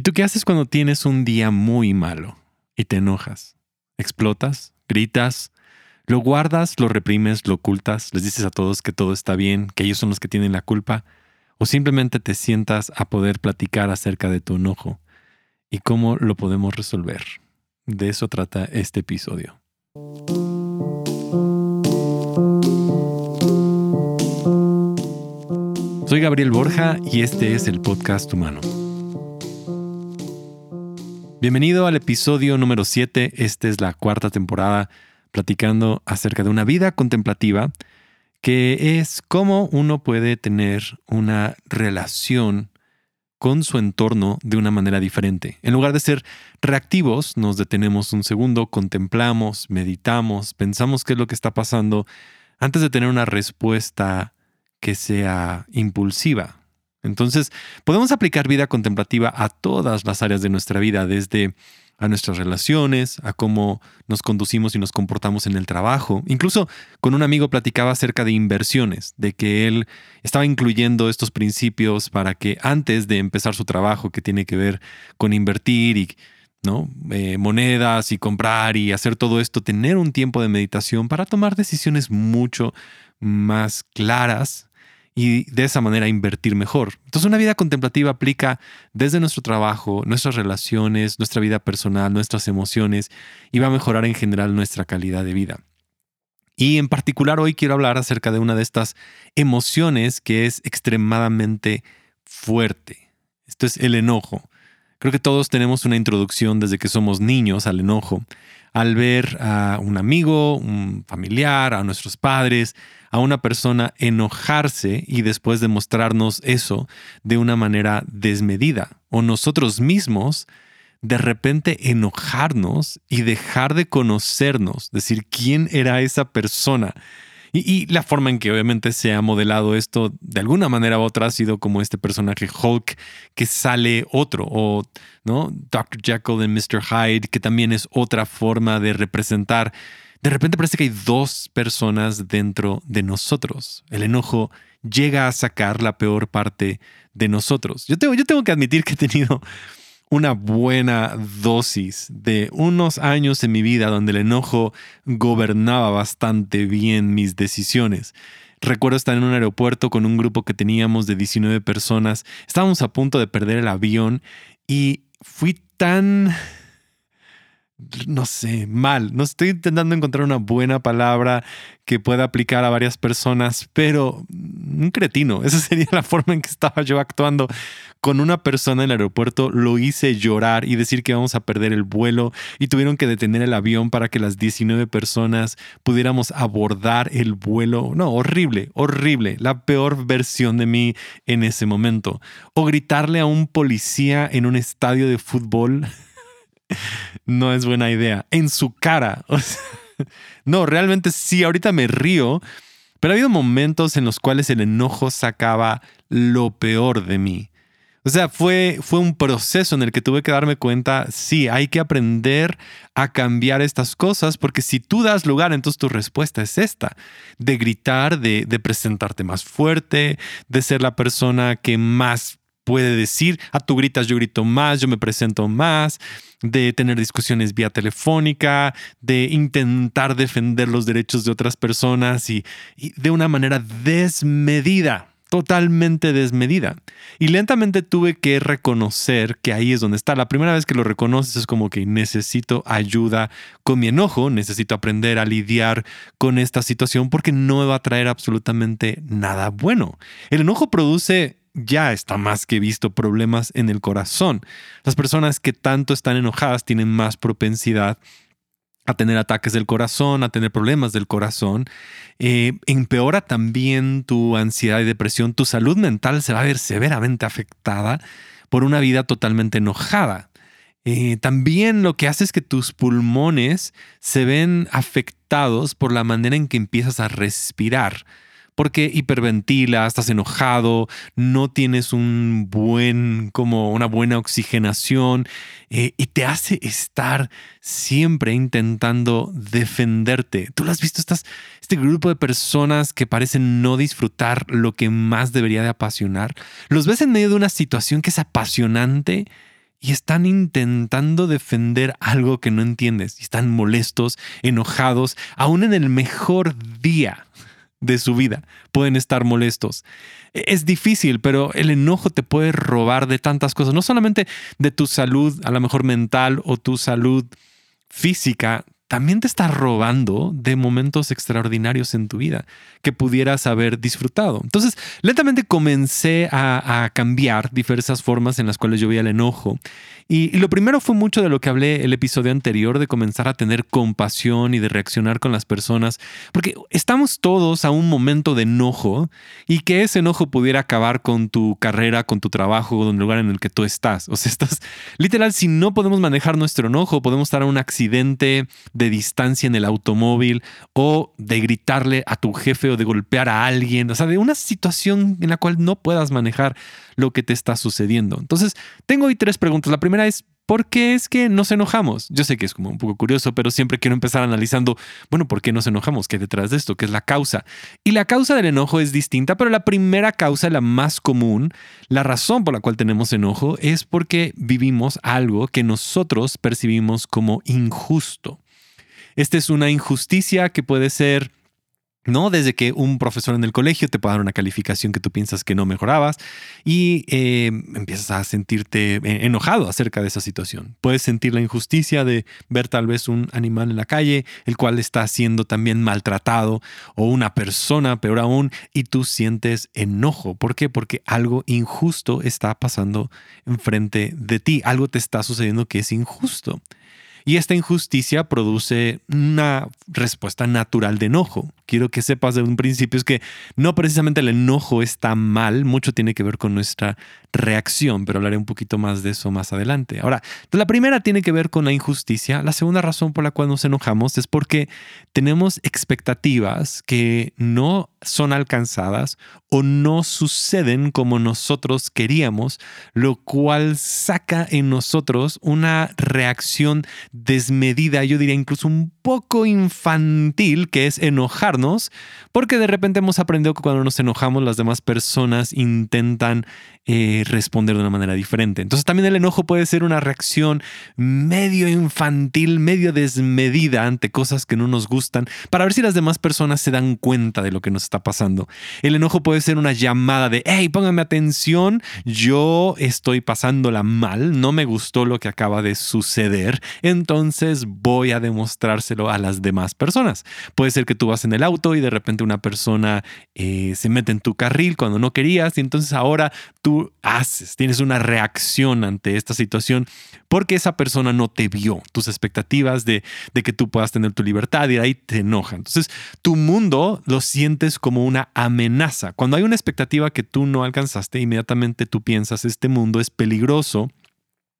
¿Y tú qué haces cuando tienes un día muy malo y te enojas? ¿Explotas? ¿Gritas? ¿Lo guardas? ¿Lo reprimes? ¿Lo ocultas? ¿Les dices a todos que todo está bien, que ellos son los que tienen la culpa? ¿O simplemente te sientas a poder platicar acerca de tu enojo y cómo lo podemos resolver? De eso trata este episodio. Soy Gabriel Borja y este es el podcast humano. Bienvenido al episodio número 7. Esta es la cuarta temporada platicando acerca de una vida contemplativa, que es cómo uno puede tener una relación con su entorno de una manera diferente. En lugar de ser reactivos, nos detenemos un segundo, contemplamos, meditamos, pensamos qué es lo que está pasando antes de tener una respuesta que sea impulsiva, entonces, podemos aplicar vida contemplativa a todas las áreas de nuestra vida, desde a nuestras relaciones, a cómo nos conducimos y nos comportamos en el trabajo. Incluso con un amigo platicaba acerca de inversiones, de que él estaba incluyendo estos principios para que antes de empezar su trabajo, que tiene que ver con invertir y ¿no? Eh, monedas y comprar y hacer todo esto, tener un tiempo de meditación para tomar decisiones mucho más claras y de esa manera invertir mejor. Entonces una vida contemplativa aplica desde nuestro trabajo, nuestras relaciones, nuestra vida personal, nuestras emociones y va a mejorar en general nuestra calidad de vida. Y en particular hoy quiero hablar acerca de una de estas emociones que es extremadamente fuerte. Esto es el enojo. Creo que todos tenemos una introducción desde que somos niños al enojo. Al ver a un amigo, un familiar, a nuestros padres, a una persona enojarse y después demostrarnos eso de una manera desmedida. O nosotros mismos de repente enojarnos y dejar de conocernos, decir quién era esa persona. Y, la forma en que obviamente se ha modelado esto de alguna manera u otra ha sido como este personaje Hulk que sale otro, o ¿no? Dr. Jekyll y Mr. Hyde, que también es otra forma de representar de repente parece que hay dos personas dentro de nosotros. El enojo llega a sacar la peor parte de nosotros. Yo tengo, yo tengo que admitir que he tenido una buena dosis de unos años en mi vida donde el enojo gobernaba bastante bien mis decisiones. Recuerdo estar en un aeropuerto con un grupo que teníamos de 19 personas. Estábamos a punto de perder el avión y fui tan no sé, mal. No estoy intentando encontrar una buena palabra que pueda aplicar a varias personas, pero un cretino. Esa sería la forma en que estaba yo actuando con una persona en el aeropuerto. Lo hice llorar y decir que vamos a perder el vuelo y tuvieron que detener el avión para que las 19 personas pudiéramos abordar el vuelo. No, horrible, horrible. La peor versión de mí en ese momento. O gritarle a un policía en un estadio de fútbol. no es buena idea. En su cara. no, realmente sí, ahorita me río, pero ha habido momentos en los cuales el enojo sacaba lo peor de mí. O sea, fue, fue un proceso en el que tuve que darme cuenta, sí, hay que aprender a cambiar estas cosas, porque si tú das lugar, entonces tu respuesta es esta, de gritar, de, de presentarte más fuerte, de ser la persona que más puede decir, a tú gritas, yo grito más, yo me presento más, de tener discusiones vía telefónica, de intentar defender los derechos de otras personas y, de una manera desmedida totalmente desmedida. Y lentamente tuve que reconocer que ahí es donde está. La primera vez que lo reconoces es como que necesito ayuda con mi enojo, necesito aprender a lidiar con esta situación porque no me va a traer absolutamente nada bueno. El enojo produce ya está más que visto problemas en el corazón. Las personas que tanto están enojadas tienen más propensidad a tener ataques del corazón, a tener problemas del corazón. Eh, empeora también tu ansiedad y depresión. Tu salud mental se va a ver severamente afectada por una vida totalmente enojada. Eh, también lo que hace es que tus pulmones se ven afectados por la manera en que empiezas a respirar porque hiperventilas, estás enojado, no tienes un buen, como una buena oxigenación eh, y te hace estar siempre intentando defenderte. Tú lo has visto, estás, este grupo de personas que parecen no disfrutar lo que más debería de apasionar. Los ves en medio de una situación que es apasionante y están intentando defender algo que no entiendes. Y están molestos, enojados, aún en el mejor día de su vida pueden estar molestos. E-, es difícil, pero el enojo te puede robar de tantas cosas, no solamente de tu salud, a lo mejor mental o tu salud física, también te está robando de momentos extraordinarios en tu vida que pudieras haber disfrutado. Entonces, lentamente comencé a, cambiar diversas formas en las cuales yo veía el enojo. Y, lo primero fue mucho de lo que hablé el episodio anterior, de comenzar a tener compasión y de reaccionar con las personas, porque estamos todos a un momento de enojo y que ese enojo pudiera acabar con tu carrera, con tu trabajo, con el lugar en el que tú estás. O sea, estás literal, si no podemos manejar nuestro enojo, podemos estar a un accidente de distancia en el automóvil o de gritarle a tu jefe o de golpear a alguien, o sea, de una situación en la cual no puedas manejar lo que te está sucediendo. Entonces, tengo hoy tres preguntas. La primera es, ¿por qué es que nos enojamos? Yo sé que es como un poco curioso, pero siempre quiero empezar analizando, bueno, ¿por qué nos enojamos? ¿Qué detrás de esto? ¿Qué es la causa? Y la causa del enojo es distinta, pero la primera causa, la más común, la razón por la cual tenemos enojo es porque vivimos algo que nosotros percibimos como injusto. Esta es una injusticia que puede ser ¿no? Desde que un profesor en el colegio te puede dar una calificación que tú piensas que no mejorabas y eh, empiezas a sentirte eh, enojado acerca de esa situación. Puedes sentir la injusticia de ver tal vez un animal en la calle, el cual está siendo también maltratado, o una persona, peor aún, y tú sientes enojo. ¿Por qué? Porque algo injusto está pasando enfrente de ti, algo te está sucediendo que es injusto. Y esta injusticia produce una respuesta natural de enojo. Quiero que sepas de un principio es que no precisamente el enojo está mal, mucho tiene que ver con nuestra reacción, pero hablaré un poquito más de eso más adelante. Ahora, la primera tiene que ver con la injusticia. La segunda razón por la cual nos enojamos es porque tenemos expectativas que no son alcanzadas o no suceden como nosotros queríamos, lo cual saca en nosotros una reacción desmedida, yo diría incluso un poco infantil, que es enojarnos, porque de repente hemos aprendido que cuando nos enojamos las demás personas intentan eh, responder de una manera diferente. Entonces también el enojo puede ser una reacción medio infantil, medio desmedida ante cosas que no nos gustan, para ver si las demás personas se dan cuenta de lo que nos está pasando. El enojo puede ser una llamada de, hey, póngame atención, yo estoy pasándola mal, no me gustó lo que acaba de suceder, entonces voy a demostrárselo a las demás personas. Puede ser que tú vas en el auto y de repente una persona eh, se mete en tu carril cuando no querías y entonces ahora tú haces, tienes una reacción ante esta situación porque esa persona no te vio. Tus expectativas de, de que tú puedas tener tu libertad y ahí te enoja. Entonces, tu mundo lo sientes como una amenaza. Cuando hay una expectativa que tú no alcanzaste, inmediatamente tú piensas, este mundo es peligroso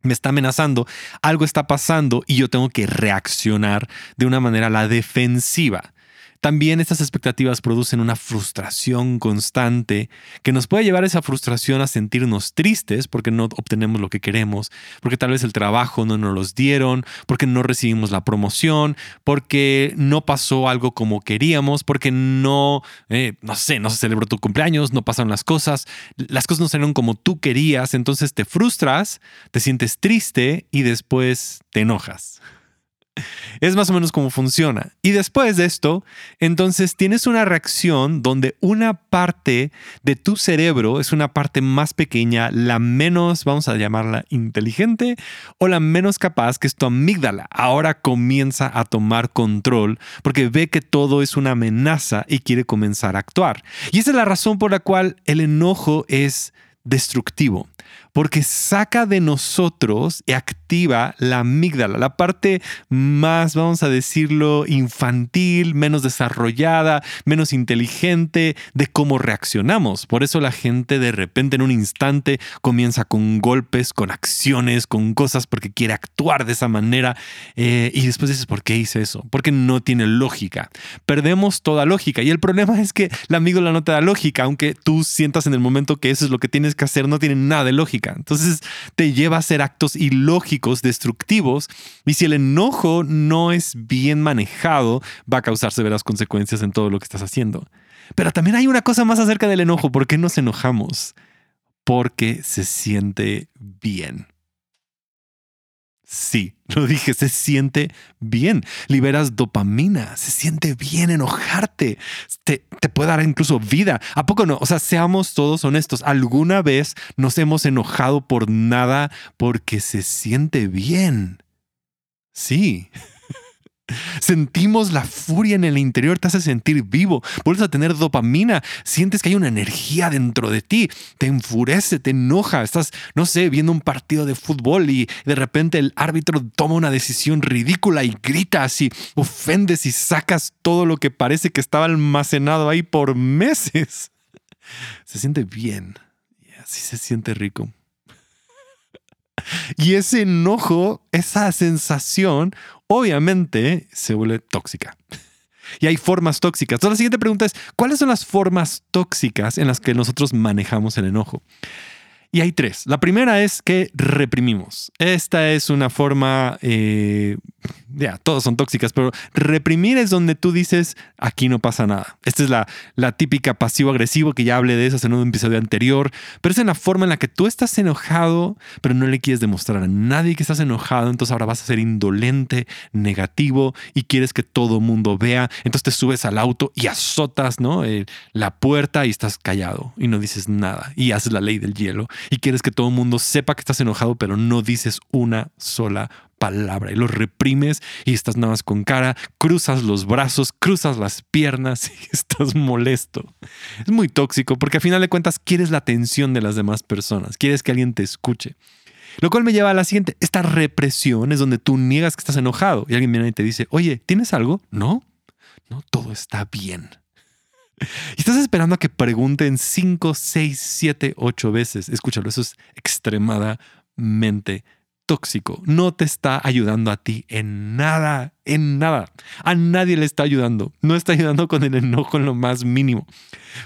me está amenazando, algo está pasando y yo tengo que reaccionar de una manera la defensiva. También estas expectativas producen una frustración constante que nos puede llevar a esa frustración a sentirnos tristes porque no obtenemos lo que queremos, porque tal vez el trabajo no nos los dieron, porque no recibimos la promoción, porque no pasó algo como queríamos, porque no, eh, no sé, no se celebró tu cumpleaños, no pasaron las cosas, las cosas no salieron como tú querías, entonces te frustras, te sientes triste y después te enojas. Es más o menos como funciona. Y después de esto, entonces tienes una reacción donde una parte de tu cerebro es una parte más pequeña, la menos, vamos a llamarla inteligente, o la menos capaz, que es tu amígdala. Ahora comienza a tomar control porque ve que todo es una amenaza y quiere comenzar a actuar. Y esa es la razón por la cual el enojo es destructivo porque saca de nosotros y activa la amígdala, la parte más, vamos a decirlo, infantil, menos desarrollada, menos inteligente de cómo reaccionamos. Por eso la gente de repente en un instante comienza con golpes, con acciones, con cosas porque quiere actuar de esa manera eh, y después dices, ¿por qué hice eso? Porque no tiene lógica. Perdemos toda lógica y el problema es que la amígdala no te da lógica, aunque tú sientas en el momento que eso es lo que tienes que hacer, no tiene nada de lógica. Entonces te lleva a hacer actos ilógicos, destructivos, y si el enojo no es bien manejado, va a causar severas consecuencias en todo lo que estás haciendo. Pero también hay una cosa más acerca del enojo. ¿Por qué nos enojamos? Porque se siente bien. Sí, lo dije, se siente bien. Liberas dopamina, se siente bien enojarte. Te, te, puede dar incluso vida. ¿A poco no? O sea, seamos todos honestos. ¿Alguna vez nos hemos enojado por nada porque se siente bien? Sí. Sentimos la furia en el interior, te hace sentir vivo, vuelves a tener dopamina, sientes que hay una energía dentro de ti, te enfurece, te enoja, estás, no sé, viendo un partido de fútbol y de repente el árbitro toma una decisión ridícula y gritas y ofendes y sacas todo lo que parece que estaba almacenado ahí por meses. Se siente bien, así se siente rico. Y ese enojo, esa sensación, obviamente se vuelve tóxica. Y hay formas tóxicas. Entonces la siguiente pregunta es, ¿cuáles son las formas tóxicas en las que nosotros manejamos el enojo? Y hay tres. La primera es que reprimimos. Esta es una forma, eh, ya, todas son tóxicas, pero reprimir es donde tú dices, aquí no pasa nada. Esta es la, la típica pasivo-agresivo que ya hablé de eso en un episodio anterior, pero es en la forma en la que tú estás enojado, pero no le quieres demostrar a nadie que estás enojado, entonces ahora vas a ser indolente, negativo y quieres que todo mundo vea, entonces te subes al auto y azotas ¿no? Eh, la puerta y estás callado y no dices nada y haces la ley del hielo y quieres que todo el mundo sepa que estás enojado, pero no dices una sola palabra y lo reprimes y estás nada más con cara, cruzas los brazos, cruzas las piernas y estás molesto. Es muy tóxico porque al final de cuentas quieres la atención de las demás personas, quieres que alguien te escuche. Lo cual me lleva a la siguiente, esta represión es donde tú niegas que estás enojado y alguien viene y te dice, oye, ¿tienes algo? No, no, todo está bien. Y estás esperando a que pregunten 5, 6, 7, 8 veces. Escúchalo, eso es extremadamente tóxico. No te está ayudando a ti en nada, en nada. A nadie le está ayudando. No está ayudando con el enojo en lo más mínimo.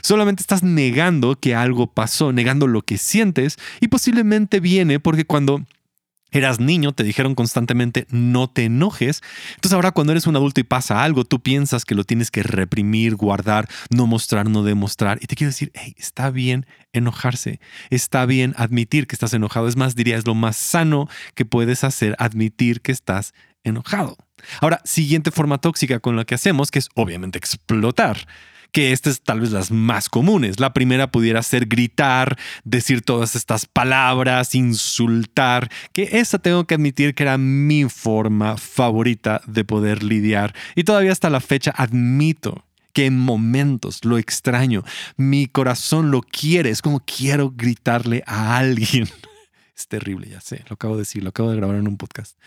Solamente estás negando que algo pasó, negando lo que sientes y posiblemente viene porque cuando eras niño, te dijeron constantemente no te enojes. Entonces ahora cuando eres un adulto y pasa algo, tú piensas que lo tienes que reprimir, guardar, no mostrar, no demostrar. Y te quiero decir, está bien enojarse, está bien admitir que estás enojado. Es más, diría, es lo más sano que puedes hacer, admitir que estás enojado. Ahora, siguiente forma tóxica con la que hacemos, que es obviamente explotar que estas es tal vez las más comunes. La primera pudiera ser gritar, decir todas estas palabras, insultar, que esa tengo que admitir que era mi forma favorita de poder lidiar. Y todavía hasta la fecha admito que en momentos lo extraño, mi corazón lo quiere, es como quiero gritarle a alguien. Es terrible, ya sé, lo acabo de decir, lo acabo de grabar en un podcast.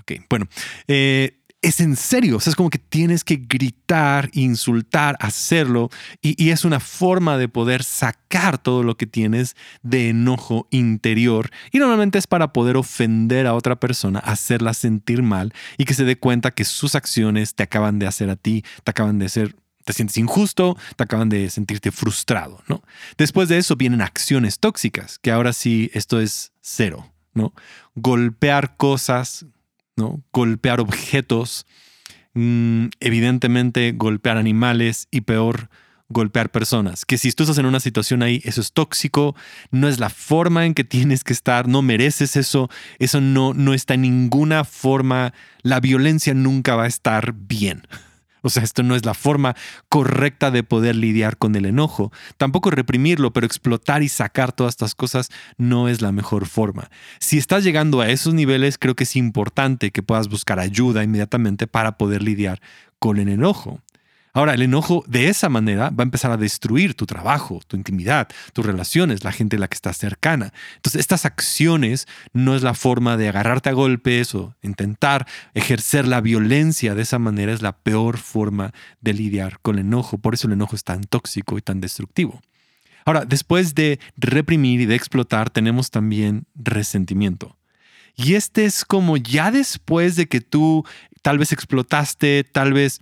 Ok, bueno, eh, es en serio. O sea, es como que tienes que gritar, insultar, hacerlo. Y, es una forma de poder sacar todo lo que tienes de enojo interior. Y normalmente es para poder ofender a otra persona, hacerla sentir mal y que se dé cuenta que sus acciones te acaban de hacer a ti, te acaban de ser te sientes injusto, te acaban de sentirte frustrado, ¿no? Después de eso vienen acciones tóxicas, que ahora sí esto es cero, ¿no? Golpear cosas, ¿no? Golpear objetos, mm, evidentemente golpear animales y peor, golpear personas. Que si tú estás en una situación ahí, eso es tóxico, no es la forma en que tienes que estar, no mereces eso, eso no, no está en ninguna forma, la violencia nunca va a estar bien. O sea, esto no es la forma correcta de poder lidiar con el enojo. Tampoco reprimirlo, pero explotar y sacar todas estas cosas no es la mejor forma. Si estás llegando a esos niveles, creo que es importante que puedas buscar ayuda inmediatamente para poder lidiar con el enojo. Ahora, el enojo de esa manera va a empezar a destruir tu trabajo, tu intimidad, tus relaciones, la gente a la que estás cercana. Entonces, estas acciones no es la forma de agarrarte a golpes o intentar ejercer la violencia de esa manera, es la peor forma de lidiar con el enojo. Por eso el enojo es tan tóxico y tan destructivo. Ahora, después de reprimir y de explotar, tenemos también resentimiento. Y este es como ya después de que tú tal vez explotaste, tal vez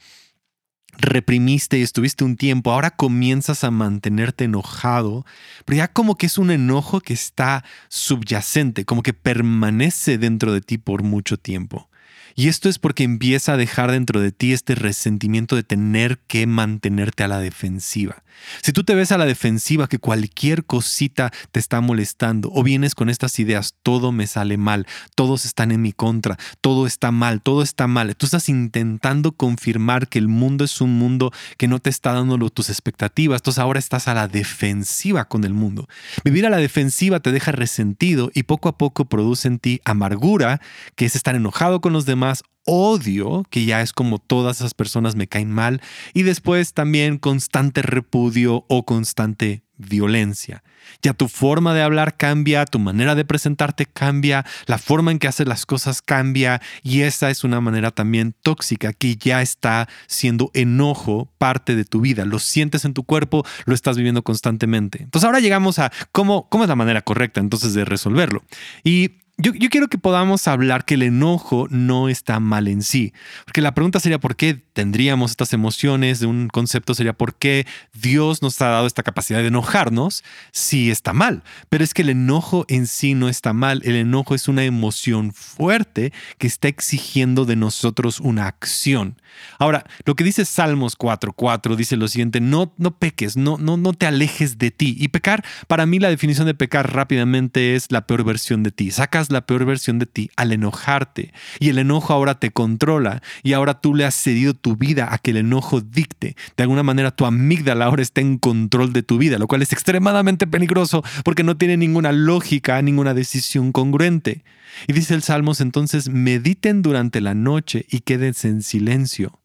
reprimiste y estuviste un tiempo, ahora comienzas a mantenerte enojado, pero ya como que es un enojo que está subyacente, como que permanece dentro de ti por mucho tiempo. Y esto es porque empieza a dejar dentro de ti este resentimiento de tener que mantenerte a la defensiva. Si tú te ves a la defensiva que cualquier cosita te está molestando o vienes con estas ideas, todo me sale mal, todos están en mi contra, todo está mal, todo está mal, tú estás intentando confirmar que el mundo es un mundo que no te está dando tus expectativas, entonces ahora estás a la defensiva con el mundo. Vivir a la defensiva te deja resentido y poco a poco produce en ti amargura, que es estar enojado con los demás odio, que ya es como todas esas personas me caen mal, y después también constante repudio o constante violencia. Ya tu forma de hablar cambia, tu manera de presentarte cambia, la forma en que haces las cosas cambia y esa es una manera también tóxica que ya está siendo enojo parte de tu vida. Lo sientes en tu cuerpo, lo estás viviendo constantemente. Entonces ahora llegamos a cómo, cómo es la manera correcta entonces de resolverlo. Y yo, quiero que podamos hablar que el enojo no está mal en sí. Porque la pregunta sería por qué tendríamos estas emociones. De un concepto sería por qué Dios nos ha dado esta capacidad de enojarnos si está mal. Pero es que el enojo en sí no está mal. El enojo es una emoción fuerte que está exigiendo de nosotros una acción. Ahora, lo que dice Salmos 4.4 dice lo siguiente, no, no peques, no, no, no te alejes de ti. Y pecar, para mí la definición de pecar rápidamente es la peor versión de ti. Sacas la peor versión de ti al enojarte. Y el enojo ahora te controla y ahora tú le has cedido tu vida a que el enojo dicte. De alguna manera tu amígdala ahora está en control de tu vida, lo cual es extremadamente peligroso porque no tiene ninguna lógica, ninguna decisión congruente. Y dice el Salmos entonces, mediten durante la noche y quédense en silencio.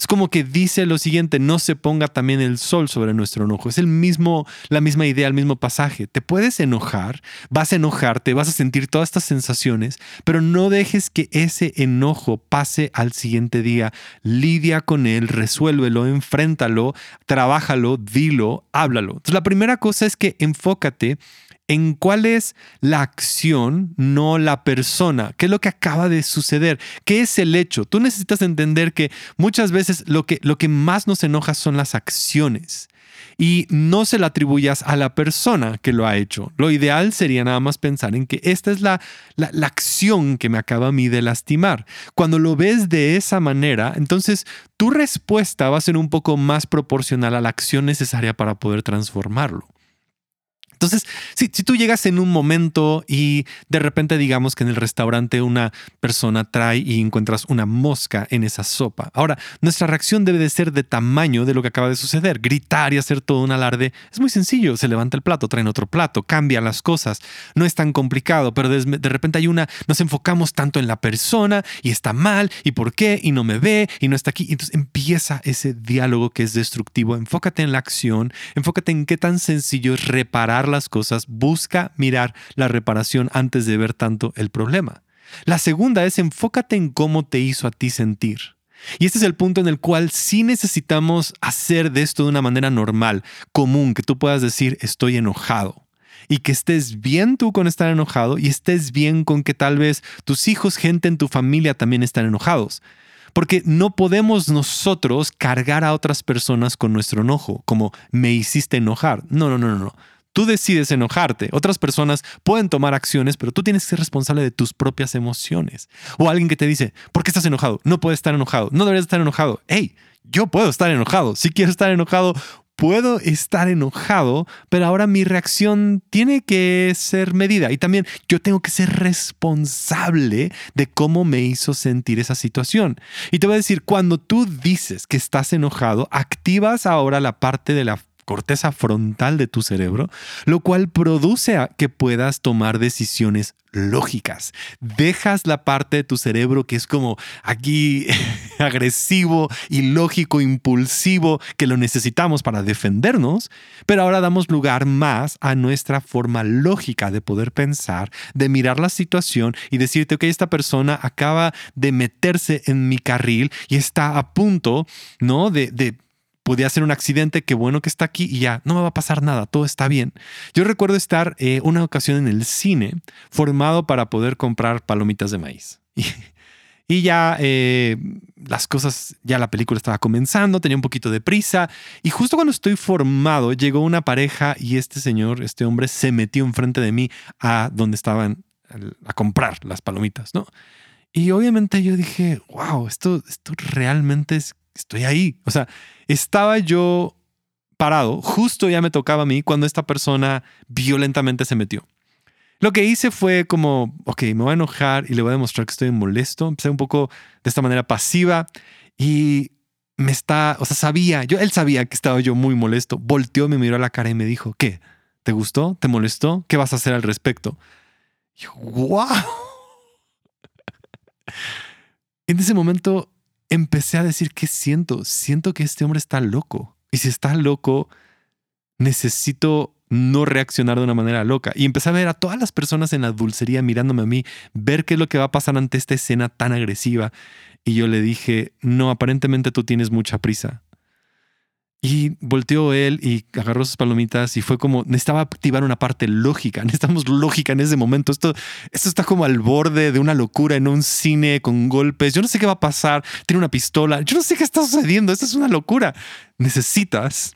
Es como que dice lo siguiente, no se ponga también el sol sobre nuestro enojo. Es el mismo, la misma idea, el mismo pasaje. Te puedes enojar, vas a enojarte, vas a sentir todas estas sensaciones, pero no dejes que ese enojo pase al siguiente día. Lidia con él, resuélvelo, enfréntalo, trabájalo, dilo, háblalo. Entonces la primera cosa es que enfócate en cuál es la acción, no la persona. ¿Qué es lo que acaba de suceder? ¿Qué es el hecho? Tú necesitas entender que muchas veces lo que, lo que más nos enoja son las acciones y no se la atribuyas a la persona que lo ha hecho. Lo ideal sería nada más pensar en que esta es la, la, la, acción que me acaba a mí de lastimar. Cuando lo ves de esa manera, entonces tu respuesta va a ser un poco más proporcional a la acción necesaria para poder transformarlo. Entonces, si, tú llegas en un momento y de repente digamos que en el restaurante una persona trae y encuentras una mosca en esa sopa. Ahora, nuestra reacción debe de ser de tamaño de lo que acaba de suceder. Gritar y hacer todo un alarde es muy sencillo. Se levanta el plato, traen otro plato, cambian las cosas. No es tan complicado, pero de, repente hay una, nos enfocamos tanto en la persona y está mal y por qué y no me ve y no está aquí. Entonces empieza ese diálogo que es destructivo. Enfócate en la acción, enfócate en qué tan sencillo es reparar las cosas, busca mirar la reparación antes de ver tanto el problema. La segunda es enfócate en cómo te hizo a ti sentir. Y este es el punto en el cual sí necesitamos hacer de esto de una manera normal, común, que tú puedas decir estoy enojado. Y que estés bien tú con estar enojado y estés bien con que tal vez tus hijos, gente en tu familia también están enojados. Porque no podemos nosotros cargar a otras personas con nuestro enojo, como me hiciste enojar. No, no, no, no. Tú decides enojarte. Otras personas pueden tomar acciones, pero tú tienes que ser responsable de tus propias emociones. O alguien que te dice, ¿por qué estás enojado? No puedes estar enojado. No deberías estar enojado. Hey, yo puedo estar enojado. Si quiero estar enojado, puedo estar enojado, pero ahora mi reacción tiene que ser medida y también yo tengo que ser responsable de cómo me hizo sentir esa situación. Y te voy a decir, cuando tú dices que estás enojado, activas ahora la parte de la corteza frontal de tu cerebro, lo cual produce a que puedas tomar decisiones lógicas. Dejas la parte de tu cerebro que es como aquí agresivo, ilógico, impulsivo, que lo necesitamos para defendernos, pero ahora damos lugar más a nuestra forma lógica de poder pensar, de mirar la situación y decirte, ok, esta persona acaba de meterse en mi carril y está a punto, ¿no? De, de podía ser un accidente, qué bueno que está aquí y ya, no me va a pasar nada, todo está bien. Yo recuerdo estar eh, una ocasión en el cine formado para poder comprar palomitas de maíz. Y, ya eh, las cosas, ya la película estaba comenzando, tenía un poquito de prisa y justo cuando estoy formado llegó una pareja y este señor, este hombre se metió enfrente de mí a donde estaban a comprar las palomitas, ¿no? Y obviamente yo dije, wow, esto, esto realmente es, estoy ahí. O sea, estaba yo parado, justo ya me tocaba a mí cuando esta persona violentamente se metió. Lo que hice fue como, ok, me voy a enojar y le voy a demostrar que estoy molesto. Empecé un poco de esta manera pasiva y me está, o sea, sabía, yo, él sabía que estaba yo muy molesto. Volteó, me miró a la cara y me dijo, ¿qué? ¿Te gustó? ¿Te molestó? ¿Qué vas a hacer al respecto? Y yo, wow. en ese momento empecé a decir, ¿qué siento? Siento que este hombre está loco. Y si está loco, necesito no reaccionar de una manera loca. Y empecé a ver a todas las personas en la dulcería mirándome a mí, ver qué es lo que va a pasar ante esta escena tan agresiva. Y yo le dije, no, aparentemente tú tienes mucha prisa. Y volteó él y agarró sus palomitas y fue como, necesitaba activar una parte lógica, necesitamos lógica en ese momento. Esto, esto está como al borde de una locura en un cine con golpes. Yo no sé qué va a pasar, tiene una pistola, yo no sé qué está sucediendo, esto es una locura. Necesitas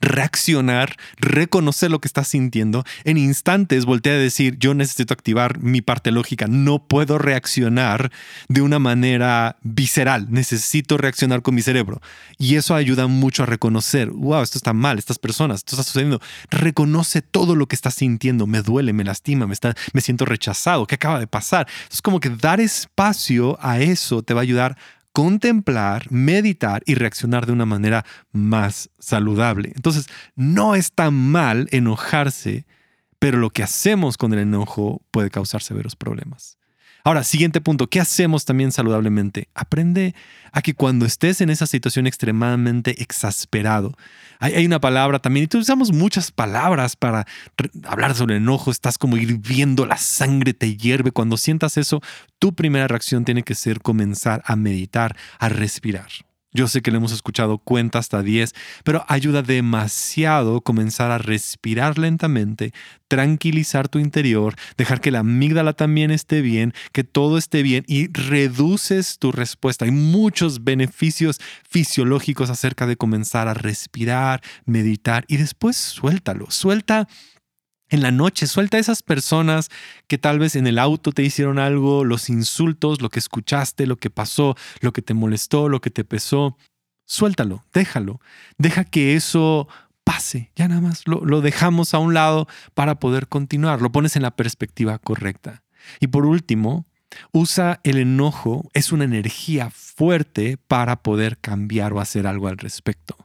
reaccionar, reconocer lo que estás sintiendo. En instantes voltea a decir, yo necesito activar mi parte lógica, no puedo reaccionar de una manera visceral, necesito reaccionar con mi cerebro. Y eso ayuda mucho a reconocer, wow, esto está mal, estas personas, esto está sucediendo. Reconoce todo lo que estás sintiendo, me duele, me lastima, me, está, me siento rechazado, ¿qué acaba de pasar? Es como que dar espacio a eso te va a ayudar contemplar, meditar y reaccionar de una manera más saludable. Entonces, no es tan mal enojarse, pero lo que hacemos con el enojo puede causar severos problemas. Ahora, siguiente punto, ¿qué hacemos también saludablemente? Aprende a que cuando estés en esa situación extremadamente exasperado, hay, una palabra también, y utilizamos muchas palabras para hablar sobre enojo, estás como hirviendo, la sangre te hierve. Cuando sientas eso, tu primera reacción tiene que ser comenzar a meditar, a respirar. Yo sé que le hemos escuchado cuenta hasta 10, pero ayuda demasiado comenzar a respirar lentamente, tranquilizar tu interior, dejar que la amígdala también esté bien, que todo esté bien y reduces tu respuesta. Hay muchos beneficios fisiológicos acerca de comenzar a respirar, meditar y después suéltalo. Suelta en la noche, suelta a esas personas que tal vez en el auto te hicieron algo, los insultos, lo que escuchaste, lo que pasó, lo que te molestó, lo que te pesó. Suéltalo, déjalo. Deja que eso pase. Ya nada más lo, lo dejamos a un lado para poder continuar. Lo pones en la perspectiva correcta. Y por último, usa el enojo, es una energía fuerte para poder cambiar o hacer algo al respecto.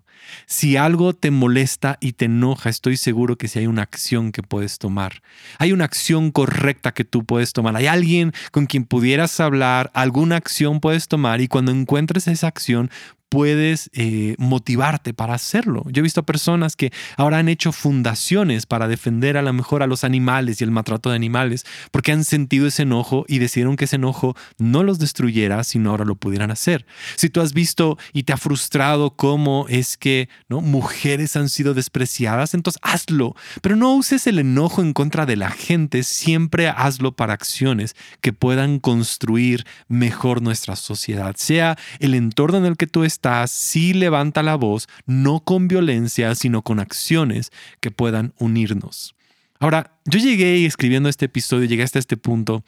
Si algo te molesta y te enoja, estoy seguro que si hay una acción que puedes tomar. Hay una acción correcta que tú puedes tomar. Hay alguien con quien pudieras hablar, alguna acción puedes tomar y cuando encuentres esa acción puedes eh, motivarte para hacerlo. Yo he visto personas que ahora han hecho fundaciones para defender a lo mejor a los animales y el maltrato de animales porque han sentido ese enojo y decidieron que ese enojo no los destruyera, sino ahora lo pudieran hacer. Si tú has visto y te ha frustrado cómo es que mujeres han sido despreciadas, entonces hazlo, pero no uses el enojo en contra de la gente, siempre hazlo para acciones que puedan construir mejor nuestra sociedad, sea el entorno en el que tú estés, si levanta la voz, no con violencia, sino con acciones que puedan unirnos. Ahora, yo llegué escribiendo este episodio, llegué hasta este punto,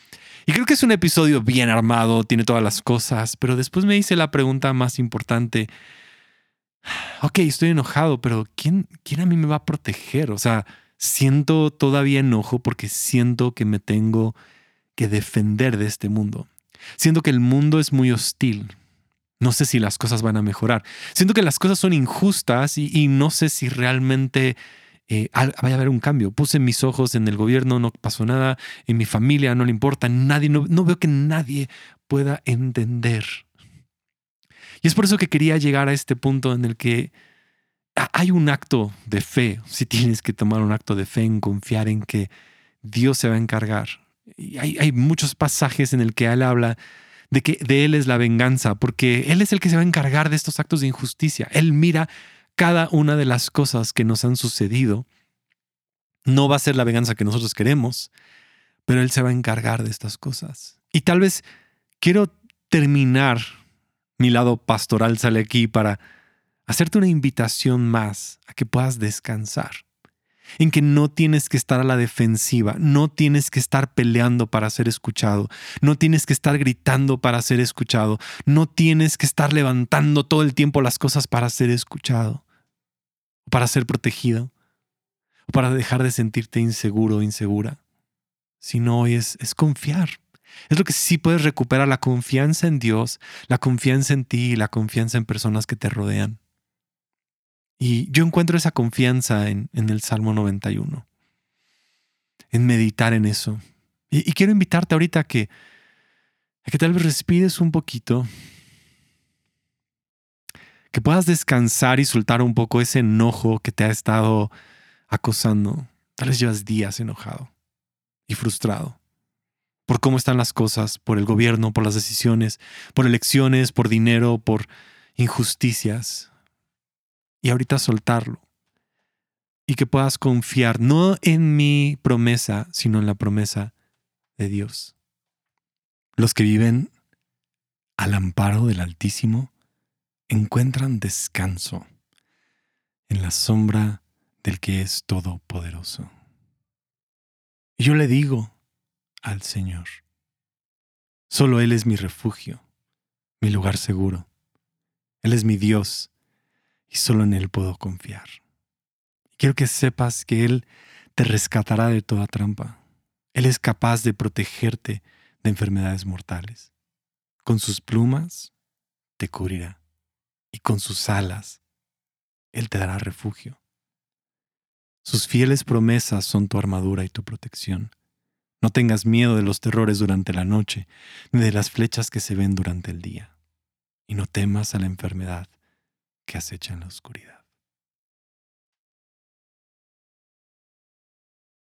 y creo que es un episodio bien armado, tiene todas las cosas, pero después me hice la pregunta más importante. Ok, estoy enojado, pero ¿quién, quién a mí me va a proteger? O sea, siento todavía enojo porque siento que me tengo que defender de este mundo. Siento que el mundo es muy hostil, no sé si las cosas van a mejorar. Siento que las cosas son injustas y, no sé si realmente eh, vaya a haber un cambio. Puse mis ojos en el gobierno, no pasó nada, en mi familia no le importa, nadie, no, veo que nadie pueda entender. Y es por eso que quería llegar a este punto en el que hay un acto de fe, si tienes que tomar un acto de fe en confiar en que Dios se va a encargar. Y hay, hay muchos pasajes en el que Él habla de que de Él es la venganza, porque Él es el que se va a encargar de estos actos de injusticia. Él mira cada una de las cosas que nos han sucedido. No va a ser la venganza que nosotros queremos, pero Él se va a encargar de estas cosas. Y tal vez quiero terminar mi lado pastoral sale aquí para hacerte una invitación más a que puedas descansar. En que no tienes que estar a la defensiva, no tienes que estar peleando para ser escuchado, no tienes que estar gritando para ser escuchado, no tienes que estar levantando todo el tiempo las cosas para ser escuchado, para ser protegido, para dejar de sentirte inseguro o insegura, sino es, es confiar. Es lo que sí puedes recuperar, la confianza en Dios, la confianza en ti y la confianza en personas que te rodean. Y yo encuentro esa confianza en, el Salmo 91, en meditar en eso. Y, quiero invitarte ahorita a que, a que tal vez respires un poquito, que puedas descansar y soltar un poco ese enojo que te ha estado acosando. Tal vez llevas días enojado y frustrado por cómo están las cosas, por el gobierno, por las decisiones, por elecciones, por dinero, por injusticias y ahorita soltarlo. Y que puedas confiar no en mi promesa, sino en la promesa de Dios. Los que viven al amparo del Altísimo encuentran descanso en la sombra del que es todopoderoso. Y yo le digo al Señor, solo Él es mi refugio, mi lugar seguro. Él es mi Dios y solo en Él puedo confiar. Quiero que sepas que Él te rescatará de toda trampa. Él es capaz de protegerte de enfermedades mortales. Con sus plumas te cubrirá y con sus alas Él te dará refugio. Sus fieles promesas son tu armadura y tu protección. No tengas miedo de los terrores durante la noche, ni de las flechas que se ven durante el día. Y no temas a la enfermedad que acecha en la oscuridad.